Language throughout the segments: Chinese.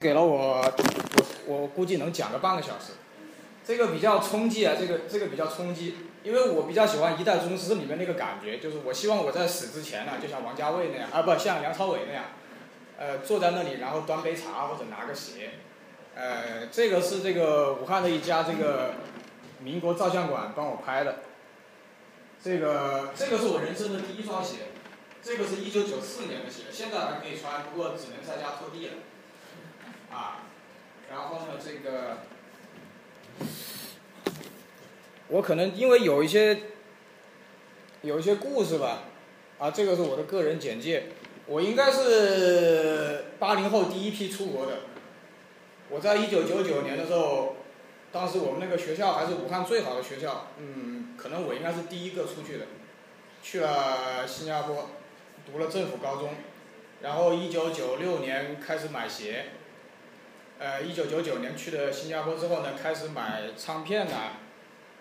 给了我，我我估计能讲个半个小时，这个比较冲击啊，这个这个比较冲击，因为我比较喜欢《一代宗师》里面那个感觉，就是我希望我在死之前呢，就像王家卫那样，啊不像梁朝伟那样，呃坐在那里，然后端杯茶或者拿个鞋，呃这个是这个武汉的一家这个民国照相馆帮我拍的，这个这个是我人生的第一双鞋，这个是一九九四年的鞋，现在还可以穿，不过只能在家拖地了。啊，然后呢，这个我可能因为有一些有一些故事吧，啊，这个是我的个人简介，我应该是八零后第一批出国的，我在一九九九年的时候，当时我们那个学校还是武汉最好的学校，嗯，可能我应该是第一个出去的，去了新加坡，读了政府高中，然后一九九六年开始买鞋。呃，一九九九年去的新加坡之后呢，开始买唱片呐，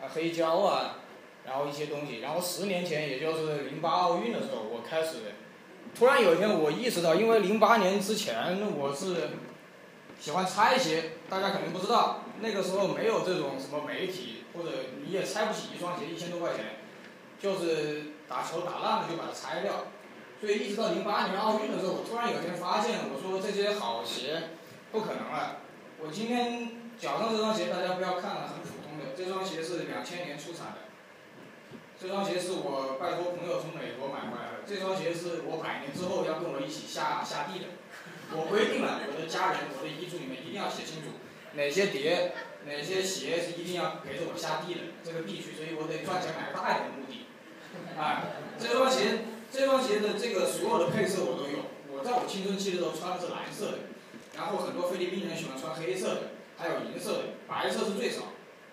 啊黑胶啊，然后一些东西。然后十年前，也就是零八奥运的时候，我开始，突然有一天我意识到，因为零八年之前我是喜欢拆鞋，大家可能不知道，那个时候没有这种什么媒体，或者你也拆不起一双鞋一千多块钱，就是打球打烂了就把它拆掉。所以一直到零八年奥运的时候，我突然有一天发现，我说这些好鞋。不可能了！我今天脚上这双鞋，大家不要看了，很普通的。这双鞋是两千年出产的，这双鞋是我拜托朋友从美国买回来的。这双鞋是我百年之后要跟我一起下下地的。我规定了，我的家人，我的遗嘱里面一定要写清楚，哪些碟、哪些鞋是一定要陪着我下地的，这个必须。所以我得赚钱买大一点的目的。啊，这双鞋，这双鞋的这个所有的配色我都有。我在我青春期的时候穿的是蓝色的。然后很多菲律宾人喜欢穿黑色的，还有银色的，白色是最少。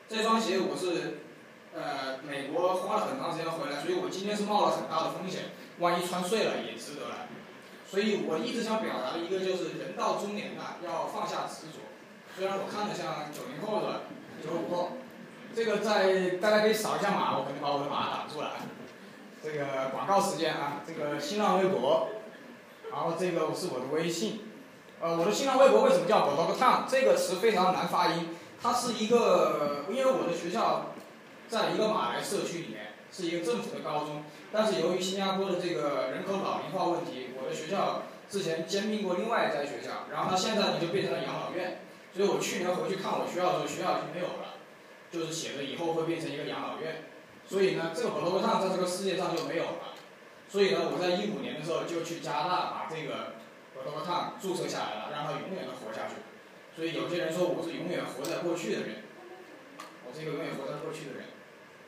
这双鞋我是，呃，美国花了很长时间回来，所以我今天是冒了很大的风险，万一穿碎了也值得了。所以我一直想表达的一个就是人到中年啊，要放下执着。虽然我看着像九零后的九五后，这个在大家可以扫一下码，我可能把我的码挡住了。这个广告时间啊，这个新浪微博，然后这个是我的微信。呃，我的新浪微博为什么叫 “blogtown” 这个词非常难发音？它是一个，因为我的学校在一个马来社区里面，是一个政府的高中，但是由于新加坡的这个人口老龄化问题，我的学校之前兼并过另外一家学校，然后它现在呢就变成了养老院，所以我去年回去看我学校的时候，学校已经没有了，就是写着以后会变成一个养老院，所以呢，这个 “blogtown” 在这个世界上就没有了，所以呢，我在一五年的时候就去加拿大把这个。罗烫注册下来了，让他永远的活下去。所以有些人说我是永远活在过去的人，我是一个永远活在过去的人。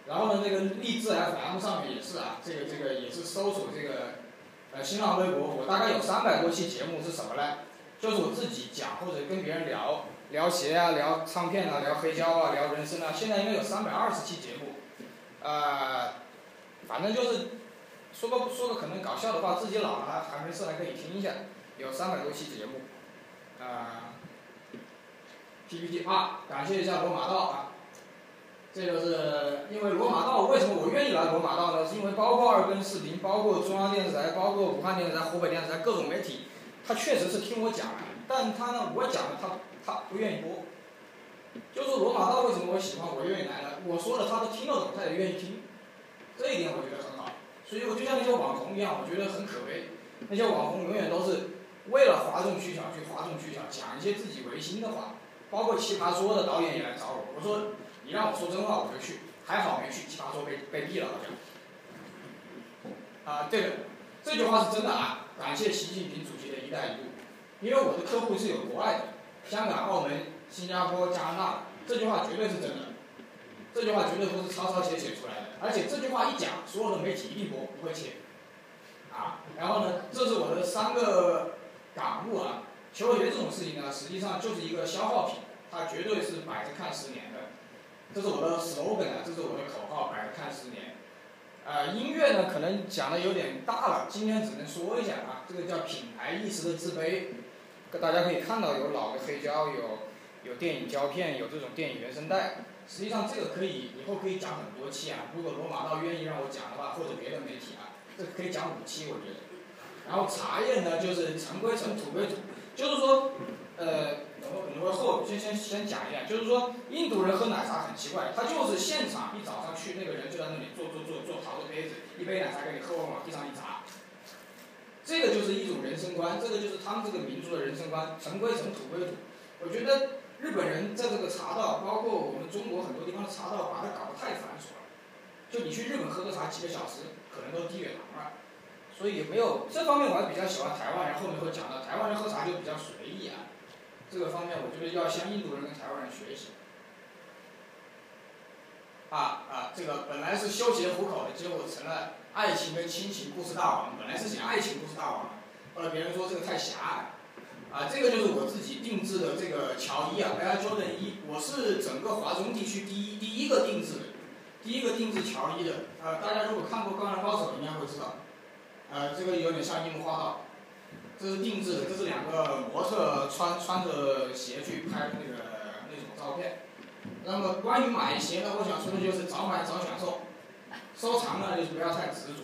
然后呢，那个励志 FM 上面也是啊，这个这个也是搜索这个呃新浪微博，我大概有三百多期节目是什么呢？就是我自己讲或者跟别人聊聊鞋啊，聊唱片啊，聊黑胶啊，聊人生啊。现在应该有三百二十期节目，呃，反正就是说个说个可能搞笑的话，自己老了还没事还可以听一下。有三百多期节目，啊，PPT 啊，感谢一下罗马道啊，这个是因为罗马道为什么我愿意来罗马道呢？是因为包括二根视频，包括中央电视台，包括武汉电视台、湖北电视台各种媒体，他确实是听我讲，但他呢，我讲了他他不愿意播，就是罗马道为什么我喜欢，我愿意来呢？我说的他都听得懂，他也愿意听，这一点我觉得很好，所以我就像那些网红一样，我觉得很可悲，那些网红永远都是。为了哗众取巧去哗众取巧，讲一些自己违心的话，包括《奇葩说》的导演也来找我，我说你让我说真话我就去，还好没去，《奇葩说》被被毙了好像。啊，对了，这句话是真的啊！感谢习近平主席的一带一路，因为我的客户是有国外的，香港、澳门、新加坡、加拿大，这句话绝对是真的，这句话绝对不是抄抄写写出来的，而且这句话一讲，所有的媒体一定播，不会切。啊，然后呢，这是我的三个。感悟啊，球鞋这种事情呢，实际上就是一个消耗品，它绝对是摆着看十年的。这是我的 slogan 啊，这是我的口号，摆着看十年。呃，音乐呢，可能讲的有点大了，今天只能说一下啊，这个叫品牌意识的自卑。大家可以看到有老的黑胶，有有电影胶片，有这种电影原声带。实际上这个可以以后可以讲很多期啊，如果罗马道愿意让我讲的话，或者别的媒体啊，这可以讲五期，我觉得。然后茶叶呢，就是尘归尘，土归土，就是说，呃，我们后先先先讲一下，就是说印度人喝奶茶很奇怪，他就是现场一早上去那个人就在那里做做做做好多杯子，一杯奶茶给你喝完往地上一砸。这个就是一种人生观，这个就是他们这个民族的人生观，尘归尘，土归土。我觉得日本人在这个茶道，包括我们中国很多地方的茶道，把它搞得太繁琐了。就你去日本喝个茶，几个小时可能都低血糖了。所以没有这方面，我还比较喜欢台湾人。后面会讲到，台湾人喝茶就比较随意啊。这个方面，我觉得要向印度人跟台湾人学习。啊啊，这个本来是修鞋糊口的，结果成了。爱情跟亲情故事大王，本来是写爱情故事大王，后来别人说这个太狭隘，啊，这个就是我自己定制的这个乔伊啊，Air Jordan 一，我是整个华中地区第一第一个定制的，第一个定制乔伊的，啊，大家如果看过《灌篮高手》应该会知道，啊，这个有点像樱木花道，这是定制的，这是两个模特穿穿着鞋去拍的那个那种照片，那么关于买鞋呢，我想说的就是早买早享受。收藏呢，就是不要太执着；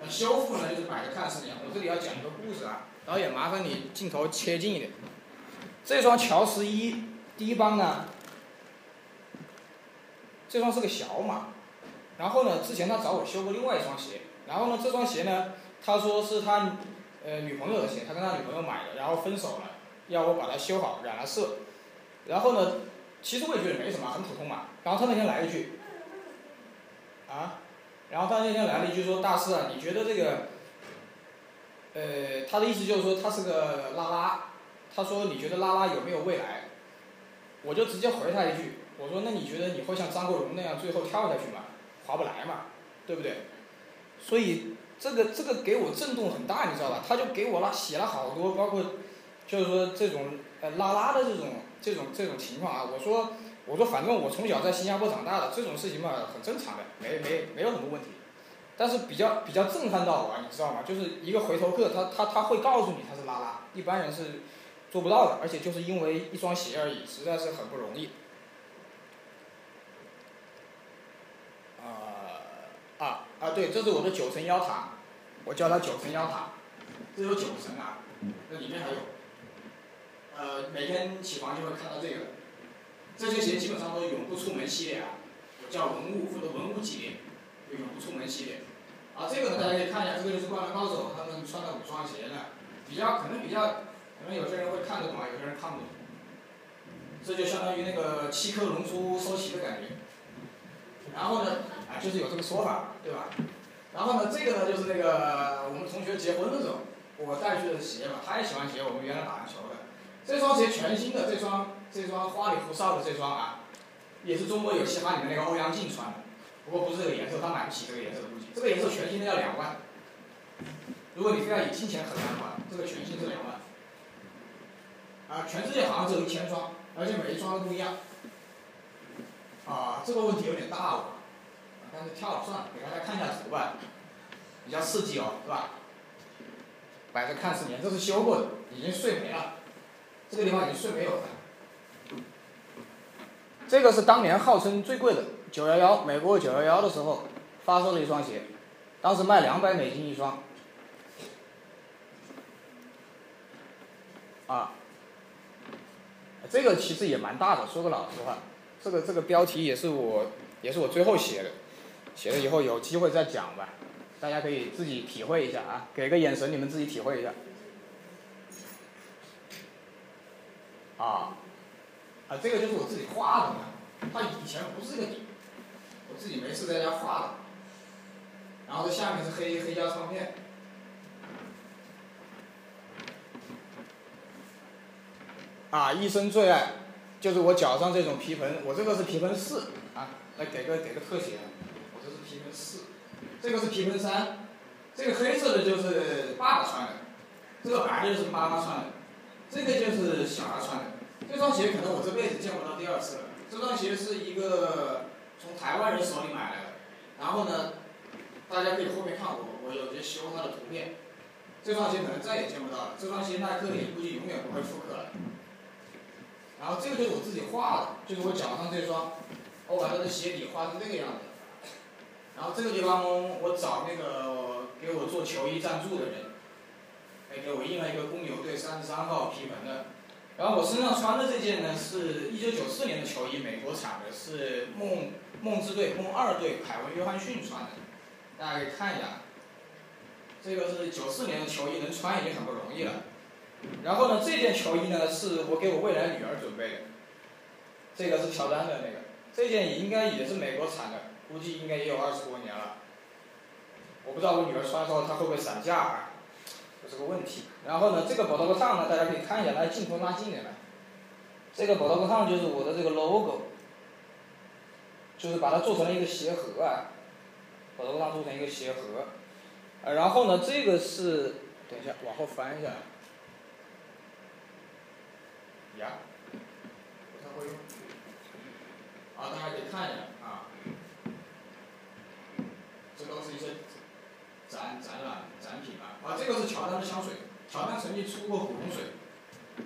那修复呢，就是摆着看是样。我这里要讲一个故事啊，导演麻烦你镜头切近一点。这双乔十一低帮呢，这双是个小码。然后呢，之前他找我修过另外一双鞋。然后呢，这双鞋呢，他说是他呃女朋友的鞋，他跟他女朋友买的，然后分手了，要我把它修好，染了色。然后呢，其实我也觉得没什么，很普通嘛。然后他那天来一句。啊，然后他那天来了一句说：“大师啊，你觉得这个，呃，他的意思就是说他是个拉拉，他说你觉得拉拉有没有未来？”我就直接回他一句，我说：“那你觉得你会像张国荣那样最后跳下去吗？划不来嘛，对不对？”所以这个这个给我震动很大，你知道吧？他就给我了写了好多，包括就是说这种呃拉拉的这种这种这种情况啊，我说。我说，反正我从小在新加坡长大的，这种事情嘛，很正常的，没没没有什么问题。但是比较比较震撼到我，你知道吗？就是一个回头客，他他他会告诉你他是拉拉，一般人是做不到的，而且就是因为一双鞋而已，实在是很不容易。啊啊啊！对，这是我的九层妖塔，我叫它九层妖塔，这有九层啊，那里面还有，呃，每天起床就会看到这个。这些鞋基本上都是永不出门系列啊，我叫文物或者文物系列，永不出门系列。啊，这个呢大家可以看一下，这个就是灌篮高手他们穿的五双鞋呢，比较可能比较，可能有些人会看得懂啊，有些人看不懂。这就相当于那个七颗龙珠收齐的感觉。然后呢，啊，就是有这个说法，对吧？然后呢，这个呢就是那个我们同学结婚的时候，我带去的鞋嘛，他也喜欢鞋，我们原来打篮球的。这双鞋全新的，这双这双花里胡哨的这双啊，也是中国有嘻哈里面那个欧阳靖穿的，不过不是这个颜色，他买不起这个颜色估计。这个颜色全新的要两万，如果你非要以金钱衡量的话，这个全新是两万。啊，全世界好像只有一千双，而且每一双都不一样。啊，这个问题有点大了，但是跳了算了，给大家看一下图吧，比较刺激哦，是吧？摆着看四年，这是修过的，已经碎没了。这个地方已经碎没有了。这个是当年号称最贵的九幺幺，美国九幺幺的时候发售的一双鞋，当时卖两百美金一双。啊，这个其实也蛮大的，说个老实话，这个这个标题也是我也是我最后写的，写了以后有机会再讲吧，大家可以自己体会一下啊，给个眼神，你们自己体会一下。啊，啊，这个就是我自己画的嘛，它以前不是这个底，我自己没事在家画的，然后这下面是黑黑胶唱片，啊，一生最爱，就是我脚上这种皮盆，我这个是皮盆四，啊，来给个给个特写，四，这个是皮盆三，这个黑色的就是爸爸穿的，这个白的就是妈妈穿的。这个就是小孩穿的，这双鞋可能我这辈子见不到第二次了。这双鞋是一个从台湾人手里买来的，然后呢，大家可以后面看我，我有些修它的图片。这双鞋可能再也见不到了，这双鞋耐克也估计永远不会复刻了。然后这个就是我自己画的，就是我脚上这双，我把它的鞋底画成这个样子。然后这个地方我找那个给我做球衣赞助的人。给我印了一个公牛队三十三号皮纹的，然后我身上穿的这件呢，是一九九四年的球衣，美国产的，是梦梦之队梦二队凯文约翰逊穿的，大家可以看一下。这个是九四年的球衣，能穿已经很不容易了。然后呢，这件球衣呢是我给我未来女儿准备的，这个是乔丹的那个，这件也应该也是美国产的，估计应该也有二十多年了。我不知道我女儿穿的时候她会不会散架啊，这是个问题。然后呢，这个宝刀烫呢，大家可以看一下，来镜头拉近点来。这个宝刀烫就是我的这个 logo，就是把它做成了一个鞋盒啊，宝刀烫做成一个鞋盒。呃，然后呢，这个是，等一下，往后翻一下。呀，不太会用。啊，大家可以看一下啊，这都是一些展展览展品啊。啊，这个是乔丹的香水，乔丹曾经出过古龙水，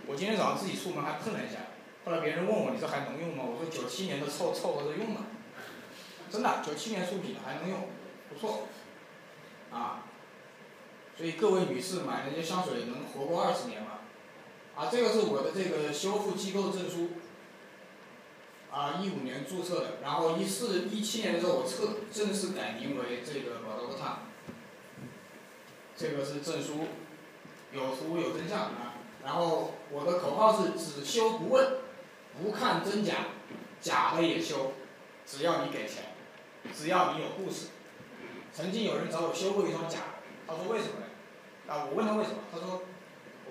我今天早上自己出门还喷了一下，后来别人问我你这还能用吗？我说九七年的凑凑合着用吧，真的，九七年出品的还能用，不错，啊，所以各位女士买那些香水能活过二十年吗？啊，这个是我的这个修复机构证书，啊，一五年注册的，然后一四一七年的时候我测正式改名为这个宝刀克烫，这个是证书，有图有真相啊，然后我的口号是只修不问，不看真假，假的也修，只要你给钱，只要你有故事。曾经有人找我修过一双假的，他说为什么呢？啊，我问他为什么，他说我。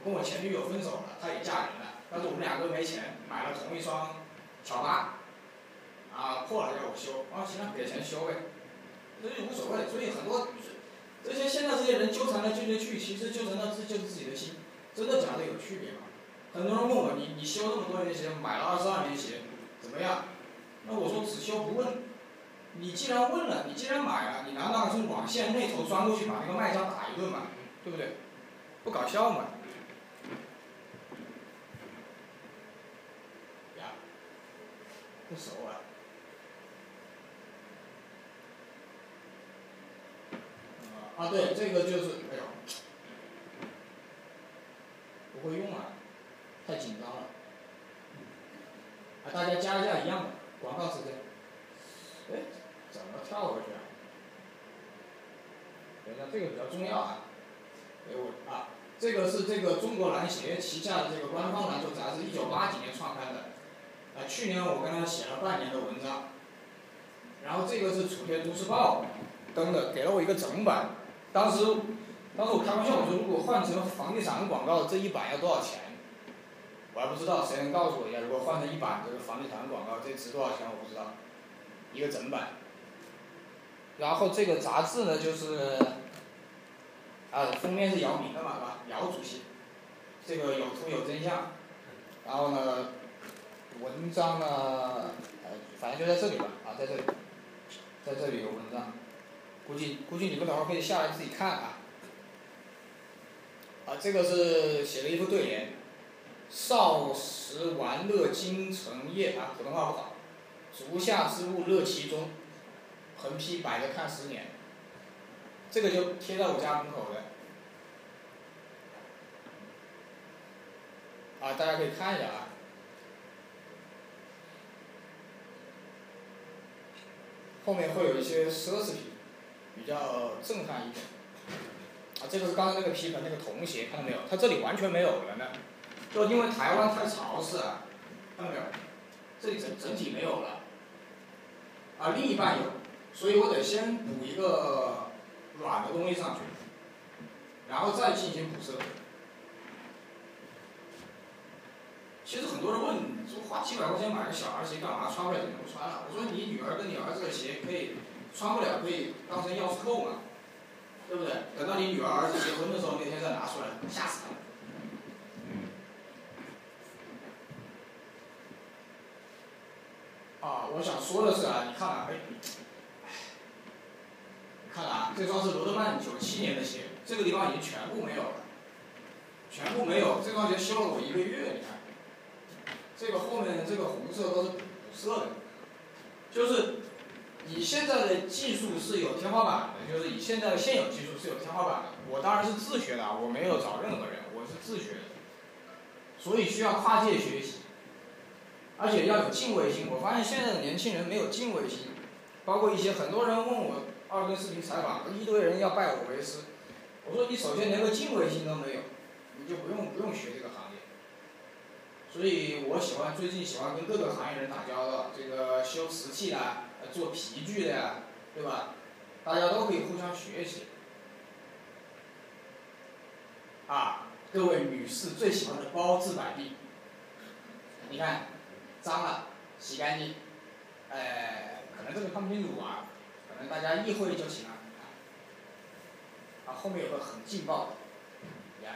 跟我前女友分手了，她也嫁人了，但是我们两个没钱，买了同一双乔八，啊破了要我修，啊行了给钱修呗，这就无所谓。所以很多这些现在这些人纠缠来纠结去，其实纠缠到自就是自己的心，真的假的有区别吗？很多人问我你你修那么多年鞋，买了二十二年鞋，怎么样？那我说只修不问，你既然问了，你既然买了，你难道还从网线那头钻过去把那个卖家打一顿吗？对不对？不搞笑吗？呀不熟啊。啊，对，这个就是，哎呦，不会用啊，太紧张了。啊，大家加一下一样的广告时间。哎，怎么跳过去啊？等一下，这个比较重要啊。给我啊，这个是这个中国篮协旗下的这个官方篮球杂志，一九八几年创刊的。啊，去年我跟他写了半年的文章，然后这个是楚天都市报登的，给了我一个整版。当时，当时我开玩笑我说，如果换成房地产广告，这一版要多少钱？我还不知道，谁能告诉我一下？如果换成一版这个房地产广告，这值多少钱？我不知道。一个整版。然后这个杂志呢，就是，啊，封面是姚明的嘛，是吧？姚主席，这个有图有真相。然后呢？文章呢，呃，反正就在这里吧，啊，在这里，在这里有文章，估计估计你们等会可以下来自己看啊。啊，这个是写了一副对联：少时玩乐精成业啊，普通话不好。足下之物乐其中，横批摆着看十年。这个就贴在我家门口的。啊，大家可以看一下啊。后面会有一些奢侈品，比较震撼一点。啊，这个是刚才那个皮盆那个童鞋，看到没有？它这里完全没有了呢，就因为台湾太潮湿啊，看到没有？这里整整体没有了。啊，另一半有，所以我得先补一个软的东西上去，然后再进行补色。其实很多人问，说花几百块钱买个小孩鞋干嘛？穿不了就不穿了。我说你女儿跟你儿子的鞋可以穿不了，可以当成钥匙扣嘛，对不对？等到你女儿儿子结婚的时候，那天再拿出来，吓死他。啊，我想说的是啊，你看啊，哎，看啊，这双是罗德曼九七年的鞋，这个地方已经全部没有了，全部没有。这双鞋修了我一个月，你看。这个后面的这个红色都是补色的，就是以现在的技术是有天花板的，就是以现在的现有技术是有天花板的。我当然是自学的，我没有找任何人，我是自学的。所以需要跨界学习，而且要有敬畏心。我发现现在的年轻人没有敬畏心，包括一些很多人问我二哥视频采访，一堆人要拜我为师，我说你首先连个敬畏心都没有，你就不用不用学这个行业。所以我喜欢最近喜欢跟各个行业人打交道，这个修瓷器的，做皮具的呀，对吧？大家都可以互相学习。啊，各位女士最喜欢的包治百病，你看，脏了洗干净，哎，可能这个看不清楚啊，可能大家意会就行了。啊，后面有个很劲爆的，你看，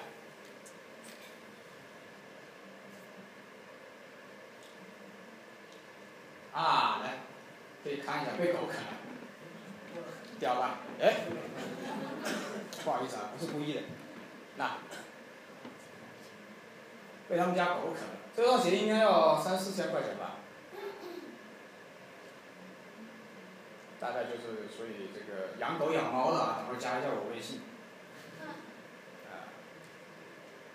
啊，来，可以看一下被狗啃了，屌吧？哎，不好意思啊，不是故意的。那被他们家狗啃了，这双鞋应该要三四千块钱吧？大概就是，所以这个养狗养猫的，等会加一下我微信。啊，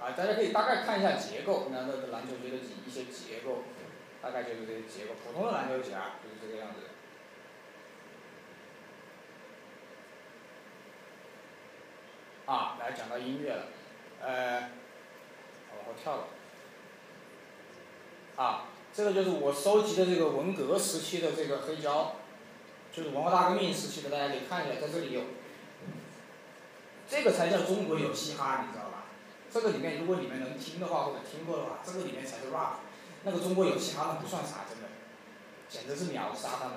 啊，大家可以大概看一下结构，那那篮球鞋的一些结构，大概就是这些结构。普通的篮球鞋啊，就是这个样子。讲到音乐了，呃，往后跳了。啊，这个就是我收集的这个文革时期的这个黑胶，就是文化大革命时期的，大家可以看一下，在这里有。这个才叫中国有嘻哈，你知道吧？这个里面如果你们能听的话或者听过的话，这个里面才是 rap，那个中国有嘻哈那不算啥，真的，简直是秒杀他们。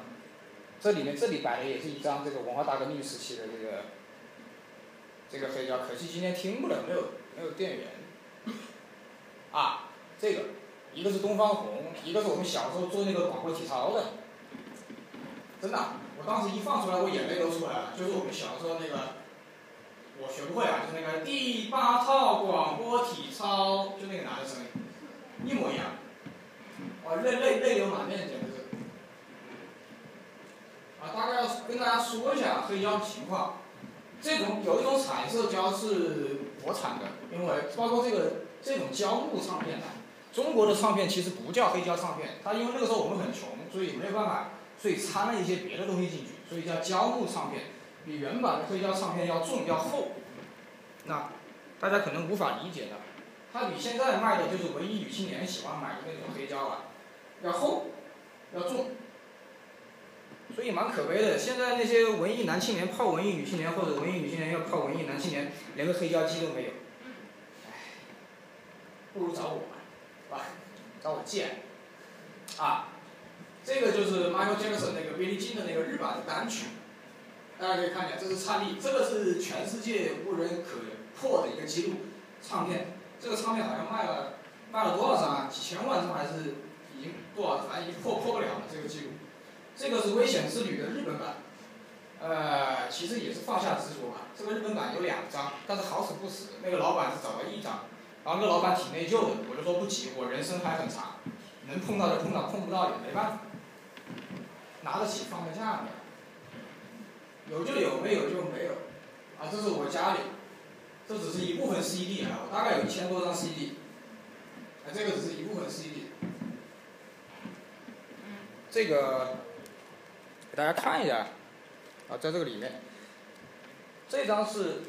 这里面这里摆的也是一张这个文化大革命时期的这个。这个黑胶可惜今天听不了，没有没有电源。啊，这个一个是东方红，一个是我们小时候做那个广播体操的。真的，我当时一放出来，我眼泪都出来了。就是我们小时候那个，我学不会啊，就那个第八套广播体操，就那个男的声音，一模一样。哇，泪泪泪流满面，简直是。啊，大概要跟大家说一下黑胶的情况。这种有一种彩色胶是国产的，因为包括这个这种胶木唱片的，中国的唱片其实不叫黑胶唱片，它因为那个时候我们很穷，所以没有办法，所以掺了一些别的东西进去，所以叫胶木唱片，比原版的黑胶唱片要重要厚。那大家可能无法理解的，它比现在卖的就是文艺女青年喜欢买的那种黑胶啊，要厚，要重。所以蛮可悲的，现在那些文艺男青年泡文艺女青年，或者文艺女青年要泡文艺男青年，连个黑胶机都没有。唉，不如找我吧，吧找我借。啊，这个就是 Michael Jackson 那个 Billie Jean 的那个日版的单曲，大家可以看一下，这是灿丽，这个是全世界无人可破的一个记录，唱片，这个唱片好像卖了卖了多少张啊？几千万张还是已经多少？反正已经破破不了了这个记录。这个是《危险之旅》的日本版，呃，其实也是放下执着吧。这个日本版有两张，但是好死不死，那个老板是找了一张，然后那个老板挺内疚的，我就说不急，我人生还很长，能碰到就碰到，碰不到也没办法，拿得起放得下的，有就有，没有就没有，啊，这是我家里，这只是一部分 CD 啊，我大概有一千多张 CD，啊，这个只是一部分 CD，这个。给大家看一下，啊，在这个里面，这张是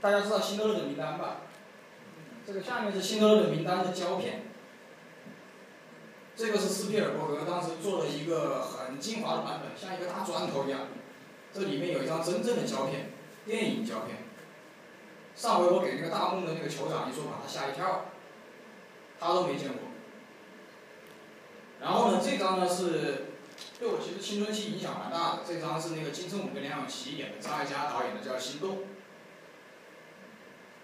大家知道辛德勒的名单吧？这个下面是辛德勒的名单的胶片，这个是斯皮尔伯格当时做了一个很精华的版本，像一个大砖头一样。这里面有一张真正的胶片，电影胶片。上回我给那个大梦的那个酋长一说，把他吓一跳，他都没见过。然后呢，这张呢是。对我其实青春期影响蛮大的。这张是那个金城武跟梁咏琪演的，张艾嘉导演的，叫《心动》。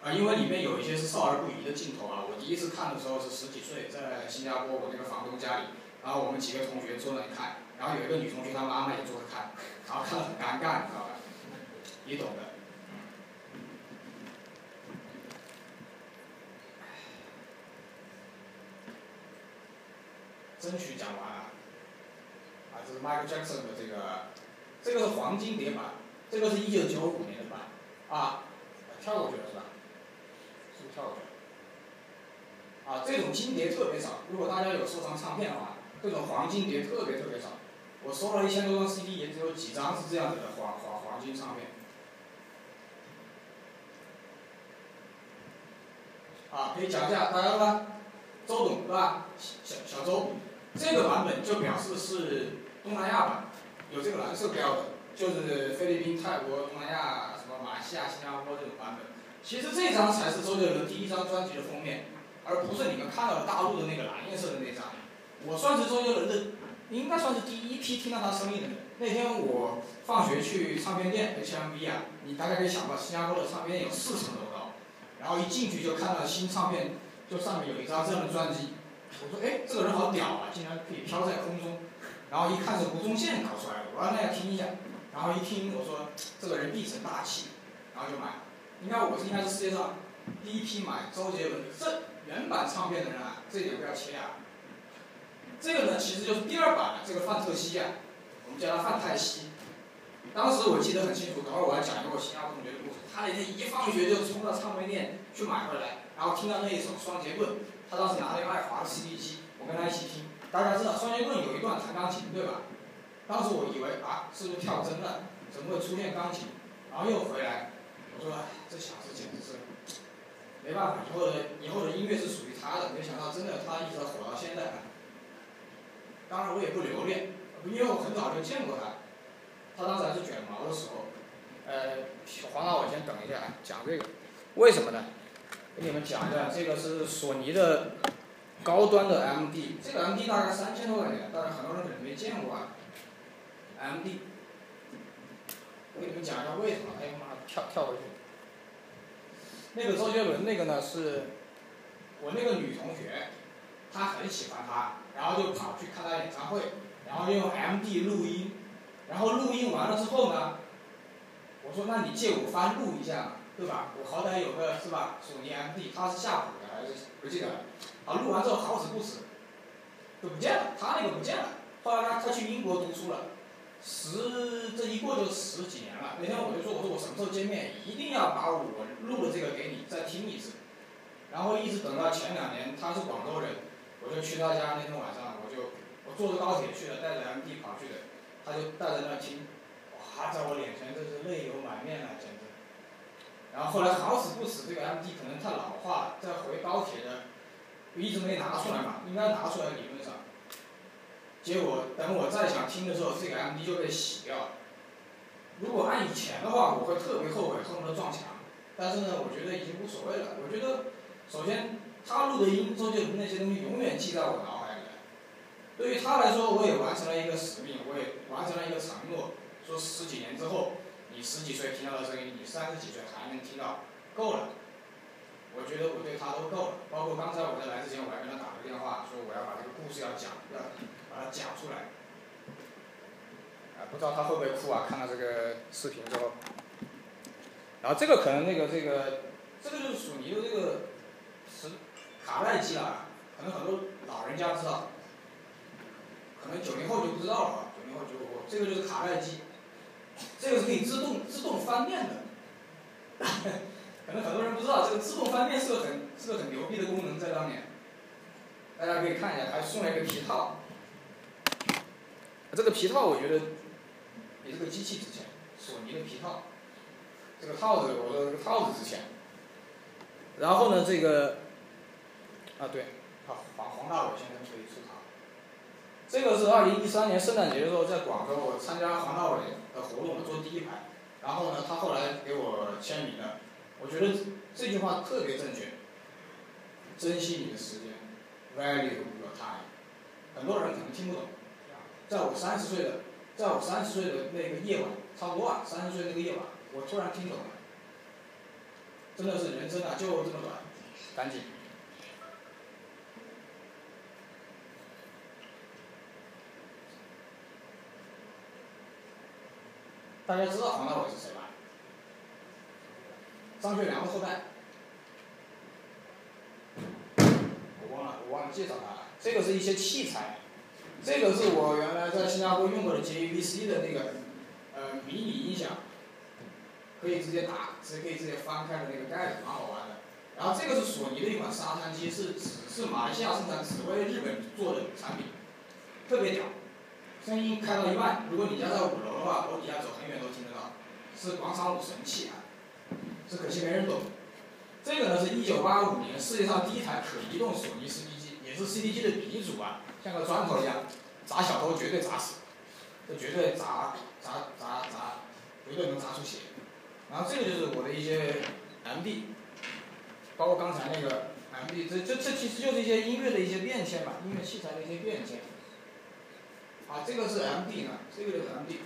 啊，因为里面有一些是少儿不宜的镜头啊。我第一次看的时候是十几岁，在新加坡我那个房东家里，然后我们几个同学坐那里看，然后有一个女同学她妈妈也坐着看，然后看得很尴尬，你知道吧？你懂的。争取讲完啊。这是 Michael Jackson 的这个，这个是黄金碟版，这个是一九九五年的版，啊，跳过去了是吧？是不是跳过去了？啊，这种金碟特别少。如果大家有收藏唱片的话，这种黄金碟特别特别少。我收了一千多张 CD，也只有几张是这样子的黄黄黄金唱片。啊，可以讲一下，大家吧？周董对吧？小小周，这个版本就表示是东南亚版，有这个蓝色标的，就是菲律宾、泰国、东南亚什么马来西亚、新加坡这种版本。其实这张才是周杰伦第一张专辑的封面，而不是你们看到的大陆的那个蓝颜色的那张。我算是周杰伦的，应该算是第一批听到他声音的人。那天我放学去唱片店 HMV 啊，你大概可以想到新加坡的唱片店有四层楼高。然后一进去就看到新唱片，就上面有一张这样的专辑。我说，哎，这个人好屌啊，竟然可以飘在空中。然后一看是吴宗宪搞出来的，我说那要听一下。然后一听，我说这个人必成大器，然后就买。应该我是应该是世界上第一批买周杰伦这原版唱片的人啊，这点不要切啊。这个呢，其实就是第二版的这个范特西啊，我们叫他范泰西。当时我记得很清楚，等会我要讲一个我新加坡同学的故事。他那天一放学就冲到唱片店去买回来，然后听到那一首《双截棍》，他当时拿了一个爱华的 CD 机，我跟他一起听。大家知道《双截棍》有一段弹钢琴，对吧？当时我以为啊，是不是跳针了？怎么会出现钢琴？然后又回来，我说这小子简直是没办法，以后的以后的音乐是属于他的。没想到真的他一直火到现在。当然我也不留恋，因为我很早就见过他，他当时还是卷毛的时候。呃，黄老，我先等一下，讲这个，为什么呢？跟你们讲一下，这个是索尼的高端的 MD，这个 MD 大概三千多块钱，但是很多人可能没见过啊。MD，我给你们讲一下为什么，哎呀妈，跳跳回去。那个周杰伦那个呢是，我那个女同学，她很喜欢他，然后就跑去看他演唱会，然后用 MD 录音，然后录音完了之后呢。我说那你借我翻录一下，对吧？我好歹有个是吧？索尼 MD，他是夏普的还是不记得了。啊，录完之后好死不死，就不见了，他那个不见了。后来他他去英国读书了，十这一过就十几年了。那天我就说我说我什么时候见面，一定要把我录的这个给你再听一次。然后一直等到前两年，他是广州人，我就去他家那天晚上，我就我坐着高铁去的，带着 MD 跑去的，他就带在那听。哇在我脸前，真是泪流满面了，简直。然后后来好死不死，这个 MD 可能太老化了，再回高铁的，一直没拿出来嘛，应该拿出来理论上。结果等我再想听的时候，这个 MD 就被洗掉了。如果按以前的话，我会特别后悔，恨不得撞墙。但是呢，我觉得已经无所谓了。我觉得，首先他录的音，周杰伦那些东西永远记在我脑海里。对于他来说，我也完成了一个使命，我也完成了一个承诺。说十几年之后，你十几岁听到的声音，你三十几岁还能听到，够了。我觉得我对他都够了。包括刚才我在来之前，我还跟他打个电话，说我要把这个故事要讲，要把它讲出来。啊，不知道他会不会哭啊？看到这个视频之后。然后这个可能那个这个，这个就是索尼的这个是卡带机了，可能很多老人家知道，可能九零后就不知道了。九零后、九五后，这个就是卡带机。这个是可以自动自动翻面的，可能很多人不知道，这个自动翻面是个很是个很牛逼的功能，在当年。大家可以看一下，还送了一个皮套。这个皮套我觉得比这个机器值钱，索尼的皮套。这个套子，我说这个套子值钱。然后呢，这个啊对，好黄黄大伟先生可以出场。这个是二零一三年圣诞节的时候，在广州我参加黄大伟的活动，我坐第一排。然后呢，他后来给我签名的，我觉得这句话特别正确。珍惜你的时间，value your time。很多人可能听不懂。在我三十岁的，在我三十岁的那个夜晚，差不多啊，三十岁那个夜晚，我突然听懂了。真的是人生啊，就这么短，赶紧。大家知道黄大伟是谁吧？张学良的后代。我忘了，我忘了介绍他了。这个是一些器材，这个是我原来在新加坡用过的 JVC 的那个呃迷你音响，可以直接打，直接可以直接翻开的那个盖子，蛮好玩的。然后这个是索尼的一款沙滩机，是只是马来西亚生产，只为日本做的产品，特别屌，声音开到一半，如果你家在五楼的话，楼底下走很远都听得到，是广场舞神器啊，这可惜没人懂。这个呢是一九八五年世界上第一台可移动索尼 CD 机，也是 CD 机的鼻祖啊，像个砖头一样，砸小偷绝对砸死，这绝对砸砸砸砸，绝对能砸出血。然后这个就是我的一些 MD，包括刚才那个 MD，这这这其实就是一些音乐的一些变迁吧，音乐器材的一些变迁。啊，这个是 MD 呢，这个就是 MD，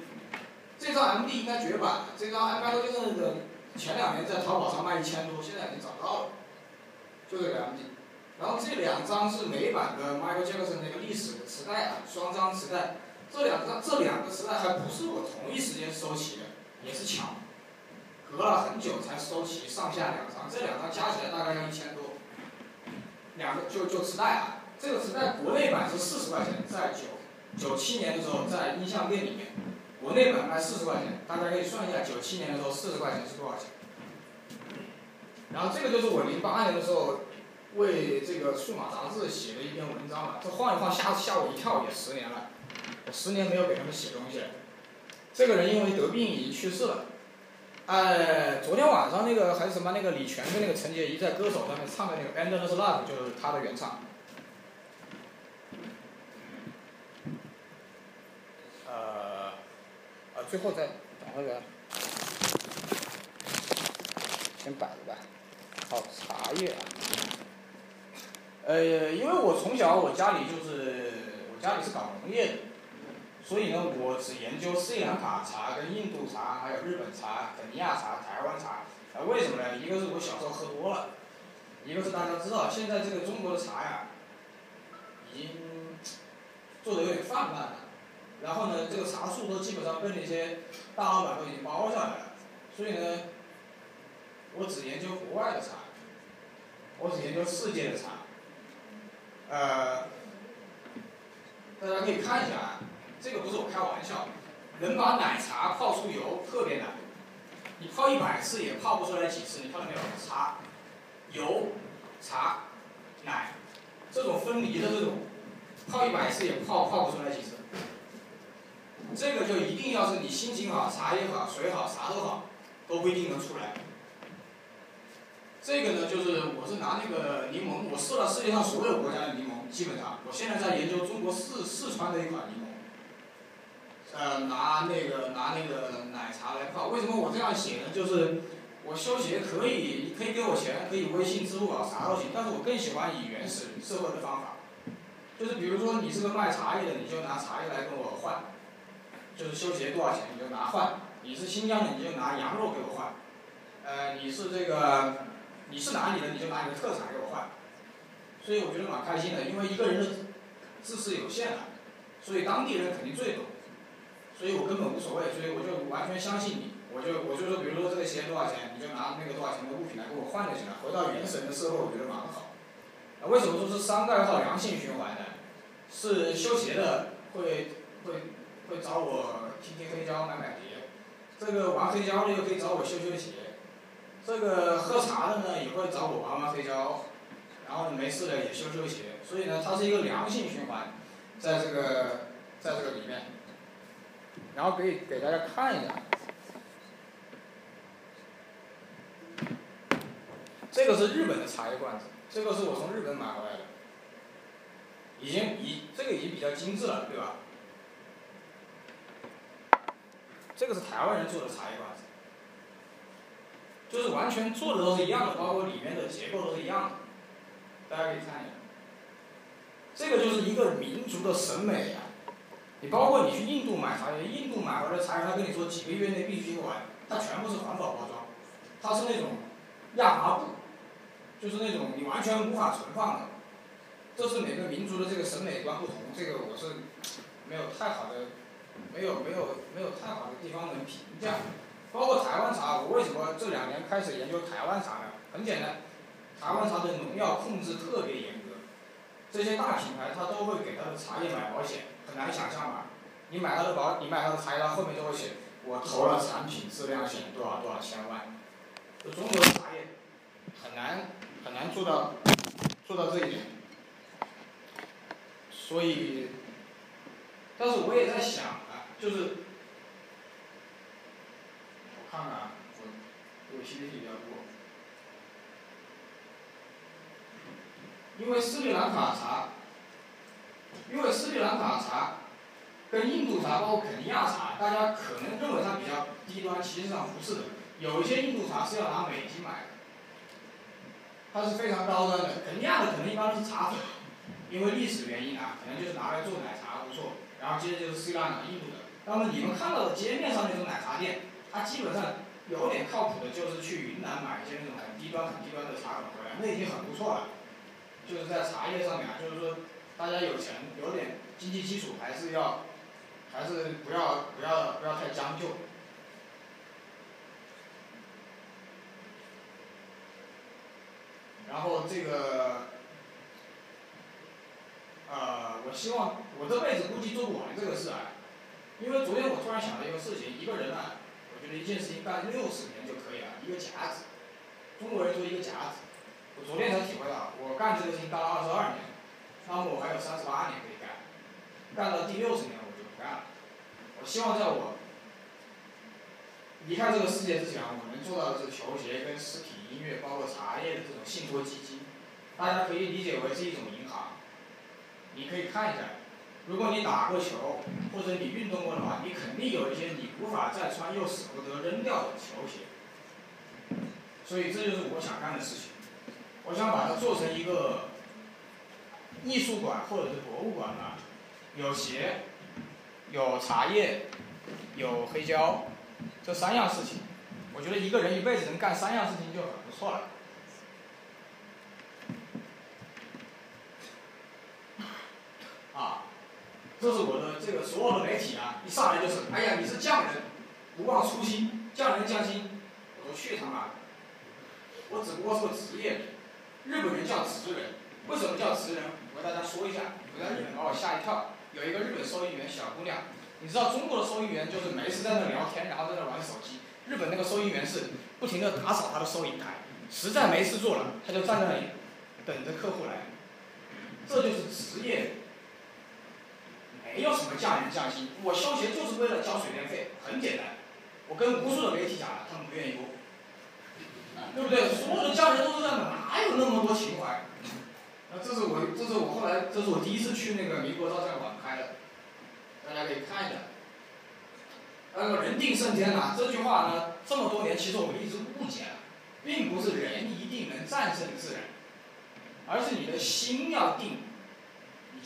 这张 MD 应该绝版了，这张 MD 就是那个。前两年在淘宝上卖一千多，现在已经找到了，就这两 D。然后这两张是美版的 Michael Jackson 那个历史的磁带啊，双张磁带。这两张这两个磁带还不是我同一时间收齐的，也是抢，隔了很久才收齐上下两张，这两张加起来大概要一千多。两个就就磁带啊，这个磁带国内版是四十块钱，在九九七年的时候在音像店里面。国内版卖四十块钱，大家可以算一下，九七年的时候四十块钱是多少钱。然后这个就是我零八年的时候为这个数码杂志写的一篇文章嘛，这晃一晃吓吓我一跳，也十年了，我十年没有给他们写东西。这个人因为得病已经去世了。哎，昨天晚上那个还是什么那个李泉跟那个陈洁仪在歌手上面唱的那个《Endless Love》就是他的原唱。最后再等会儿，先摆着吧。好，茶叶啊。呃，因为我从小我家里就是我家里是搞农业的，所以呢，我只研究斯里兰卡茶、跟印度茶、还有日本茶、肯尼亚茶、台湾茶。啊，为什么呢？一个是我小时候喝多了，一个是大家知道现在这个中国的茶呀，已经做的有点泛滥了。然后呢，这个茶树都基本上被那些大老板都已经包下来了，所以呢，我只研究国外的茶，我只研究世界的茶。呃，大家可以看一下啊，这个不是我开玩笑，能把奶茶泡出油特别难，你泡一百次也泡不出来几次，你看到没有？茶、油、茶、奶，这种分离的这种，泡一百次也泡泡不出来几次。这个就一定要是你心情好，茶也好，水好，啥都好，都不一定能出来。这个呢，就是我是拿那个柠檬，我试了世界上所有国家的柠檬，基本上，我现在在研究中国四四川的一款柠檬。呃，拿那个拿那个奶茶来泡，为什么我这样写呢？就是我修鞋可以，你可以给我钱，可以微信、支付宝啥都行，但是我更喜欢以原始社会的方法，就是比如说你是个卖茶叶的，你就拿茶叶来跟我换。就是修鞋多少钱你就拿换，你是新疆的你就拿羊肉给我换，呃你是这个你是哪里的你就拿你的特产给我换，所以我觉得蛮开心的，因为一个人的知识有限的，所以当地人肯定最懂，所以我根本无所谓，所以我就完全相信你，我就我就说比如说这个鞋多少钱，你就拿那个多少钱的物品来给我换就行了，回到原始人的社会我觉得蛮好。为什么说是商代号良性循环呢？是修鞋的会会。会找我听听黑胶买买碟，这个玩黑胶的又可以找我修修鞋，这个喝茶的呢也会找我玩玩黑胶，然后没事了也修修鞋，所以呢它是一个良性循环，在这个在这个里面，然后可以给大家看一下，这个是日本的茶叶罐子，这个是我从日本买回来的，已经已这个已经比较精致了，对吧？这个是台湾人做的茶叶罐子，就是完全做的都是一样的，包括里面的结构都是一样的，大家可以看一下。这个就是一个民族的审美呀，你包括你去印度买茶叶，印度买回来茶叶，他跟你说几个月内必须完，它全部是环保包装，它是那种亚麻布，就是那种你完全无法存放的。这是每个民族的这个审美观不同，这个我是没有太好的。没有没有没有太好的地方能评价，包括台湾茶，我为什么这两年开始研究台湾茶呢？很简单，台湾茶的农药控制特别严格，这些大品牌它都会给它的茶叶买保险，很难想象吧？你买它的保，你买它的茶叶，它后面都会写我投了产品质量险多少多少千万。就中国的茶叶很难很难做到做到这一点。所以，但是我也在想，就是我看看啊，我我 PPT 比较多，因为斯里兰卡茶，因为斯里兰卡茶跟印度茶包括肯尼亚茶，大家可能认为它比较低端，其实上不是的。有一些印度茶是要拿美金买的，它是非常高端的。肯尼亚的可能一般都是茶粉，因为历史原因啊，可能就是拿来做奶茶不错。然后接着就是斯里兰卡、印度的。那么你们看到的街面上那种奶茶店，它基本上有点靠谱的，就是去云南买一些那种很低端、很低端的茶粉回来，那已经很不错了。就是在茶叶上面啊，就是说大家有钱、有点经济基础，还是要，还是不要不要不要太将就。然后这个，呃，我希望我这辈子估计做不完这个事啊，因为昨天我突然想到一个事情，一个人啊，我觉得一件事情干六十年就可以了，一个甲子，中国人说一个甲子，我昨天才体会到，我干这个事情干了二十二年，那么我还有三十八年可以干，干到第六十年我就不干了，我希望在我离开这个世界之前，我能做到的是球鞋跟实体。音乐包括茶叶的这种信托基金，大家可以理解为是一种银行。你可以看一下，如果你打过球或者你运动过的话，你肯定有一些你无法再穿又舍不得扔掉的球鞋。所以这就是我想干的事情。我想把它做成一个艺术馆或者是博物馆吧，有鞋，有茶叶，有黑胶，这三样事情。我觉得一个人一辈子能干三样事情就很不错了。啊，这是我的这个所有的媒体啊，一上来就是，哎呀，你是匠人，不忘初心，匠人匠心，我说去他妈的！我只不过是个职业，日本人叫职人，为什么叫职人？我给大家说一下，我在日本把我吓一跳，有一个日本收银员小姑娘，你知道中国的收银员就是没事在那聊天，然后在那玩手机。日本那个收银员是不停的打扫他的收银台，实在没事做了，他就站在那里等着客户来。这就是职业，没有什么匠人匠心。我修鞋就是为了交水电费，很简单。我跟无数的媒体讲了，他们不愿意播，对不对？所有的匠人都是这样，哪有那么多情怀？那这是我，这是我后来，这是我第一次去那个民国照相馆拍的，大家可以看一下。那个人定胜天呐，这句话呢，这么多年其实我们一直误解了，并不是人一定能战胜自然，而是你的心要定，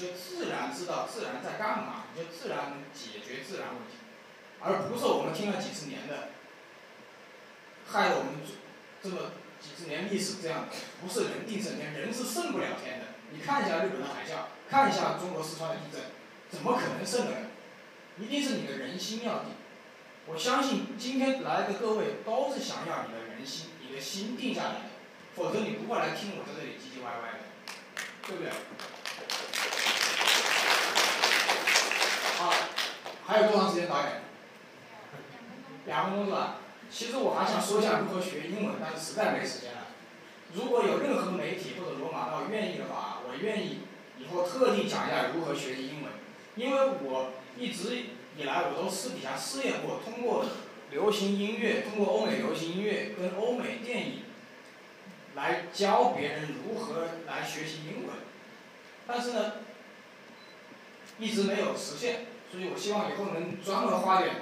就自然知道自然在干嘛，你就自然能解决自然问题，而不是我们听了几十年的，害了我们这么几十年历史这样，不是人定胜天，人是胜不了天的。你看一下日本的海啸，看一下中国四川的地震，怎么可能胜得了？一定是你的人心要定。我相信今天来的各位都是想要你的人心，你的心定下来的，否则你不会来听我在这里唧唧歪歪的，对不对？好，还有多长时间导演？两分钟是吧？其实我还想说一下如何学英文，但是实在没时间了。如果有任何媒体或者罗马道愿意的话，我愿意以后特地讲一下如何学习英文，因为我一直。以来，我都私底下试验过，通过流行音乐，通过欧美流行音乐跟欧美电影，来教别人如何来学习英文，但是呢，一直没有实现，所以我希望以后能专门花点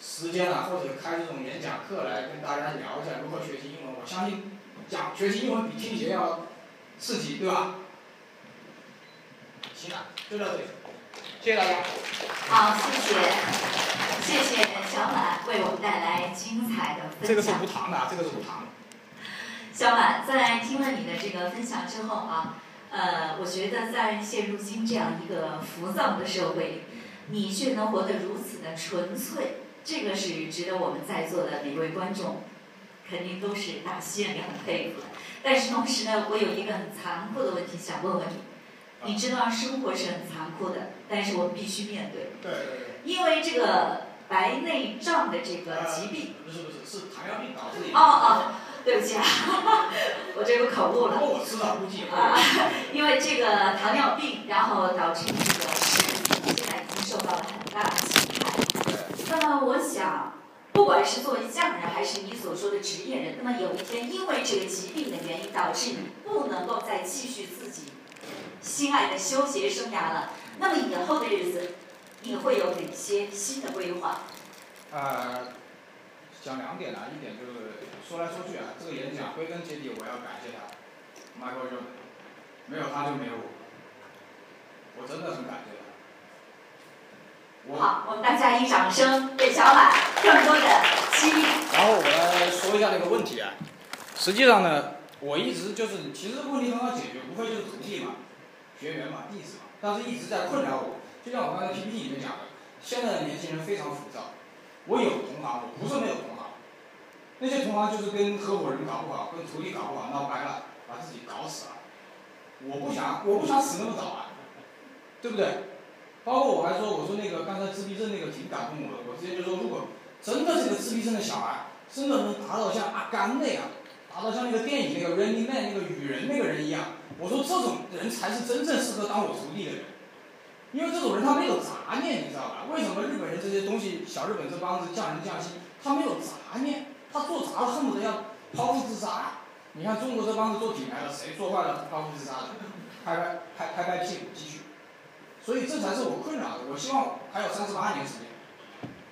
时间啊，或者开这种演讲课来跟大家聊一下如何学习英文。我相信讲学习英文比听写要刺激，对吧？行了，就到这里。谢谢大家。好，谢谢，谢谢小满为我们带来精彩的分享。这个是无糖的，这个是无糖的。小满在听了你的这个分享之后啊，呃，我觉得在现如今这样一个浮躁的社会里，你却能活得如此的纯粹，这个是值得我们在座的每位观众肯定都是打心眼里很佩服的。但是同时呢，我有一个很残酷的问题想问问你。你知道生活是很残酷的，但是我们必须面对。对对对。因为这个白内障的这个疾病。不是不是，是糖尿病导致的。哦哦，对不起啊，我这个口误了。我知道估计。啊，因为这个糖尿病，然后导致这个身体现在已经受到了很大的侵害。那么我想，不管是作为匠人，还是你所说的职业人，那么有一天因为这个疾病的原因，导致你不能够再继续自己心爱的修鞋生涯了。那么以后的日子，你会有哪些新的规划？呃，讲两点啊，一点就是说来说去啊，这个演讲归根结底我要感谢他，Michael Jordan，没有他就没有我，我真的很感谢他。好，我们大家以掌声给小马更多的激励。然后我来说一下这个问题啊，实际上呢，我一直就是，其实问题很好解决，无非就是徒弟嘛，学员嘛，弟子嘛，但是一直在困扰我。就像我刚才 PPT 里面讲的，现在的年轻人非常浮躁。我有同行，我不是没有同行。那些同行就是跟合伙人搞不好，跟徒弟搞不好，闹掰了，把自己搞死了。我不想，我不想死那么早啊，对不对？包括我还说，我说那个刚才自闭症那个挺感动我的，我直接就说，如果真的这个自闭症的小孩，真的能达到像阿甘那样，达到像那个电影那个 Running Man 那个雨人那个人一样，我说这种人才是真正适合当我徒弟的人，因为这种人他没有杂念，你知道吧？为什么日本人这些东西，小日本这帮子匠人匠心，他没有杂念，他做砸了恨不得要剖腹自杀。你看中国这帮子做品牌的，谁做坏了剖腹自杀的？拍拍拍拍拍屁股继续。所以这才是我困扰的。我希望还有三十八年时间，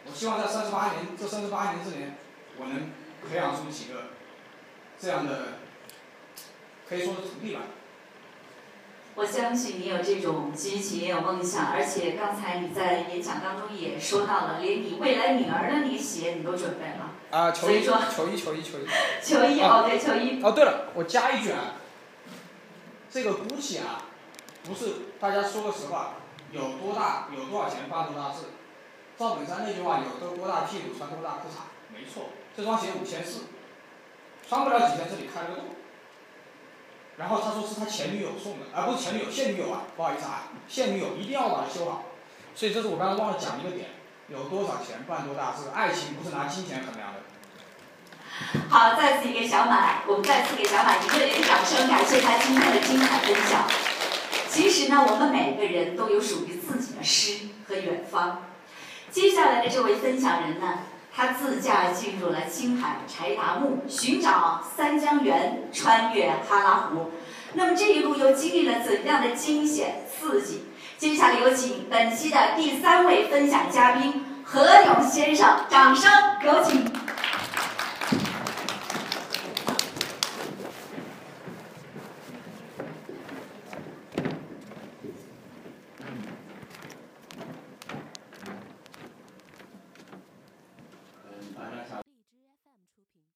我希望在三十八年这三十八年之内，我能培养出几个这样的可以说是徒弟吧。我相信你有这种激情，也有梦想，而且刚才你在演讲当中也说到了，连你未来女儿的那个鞋你都准备了。啊，球衣，球衣，球衣，球衣。球衣哦，对，球衣。哦，对了，我加一句啊，这个 GUCCI 啊，不是大家说个实话。有多大有多少钱办多大事，赵本山那句话有多多大屁股穿多大裤衩，没错，这双鞋五千四，穿不了几天这里开了个洞，然后他说是他前女友送的，而不是前女友现女友啊，不好意思啊，现女友一定要把它修好，所以这是我刚才忘了讲一个点，有多少钱办多大事，爱情不是拿金钱衡量的。好，再次给小马，我们再次给小马一个热烈的掌声，感谢他今天的精彩分享。其实呢，我们每个人都有属于自己的诗和远方。接下来的这位分享人呢，他自驾进入了青海柴达木，寻找三江源，穿越哈拉湖。那么这一路又经历了怎样的惊险刺激？接下来有请本期的第三位分享嘉宾何勇先生，掌声有请。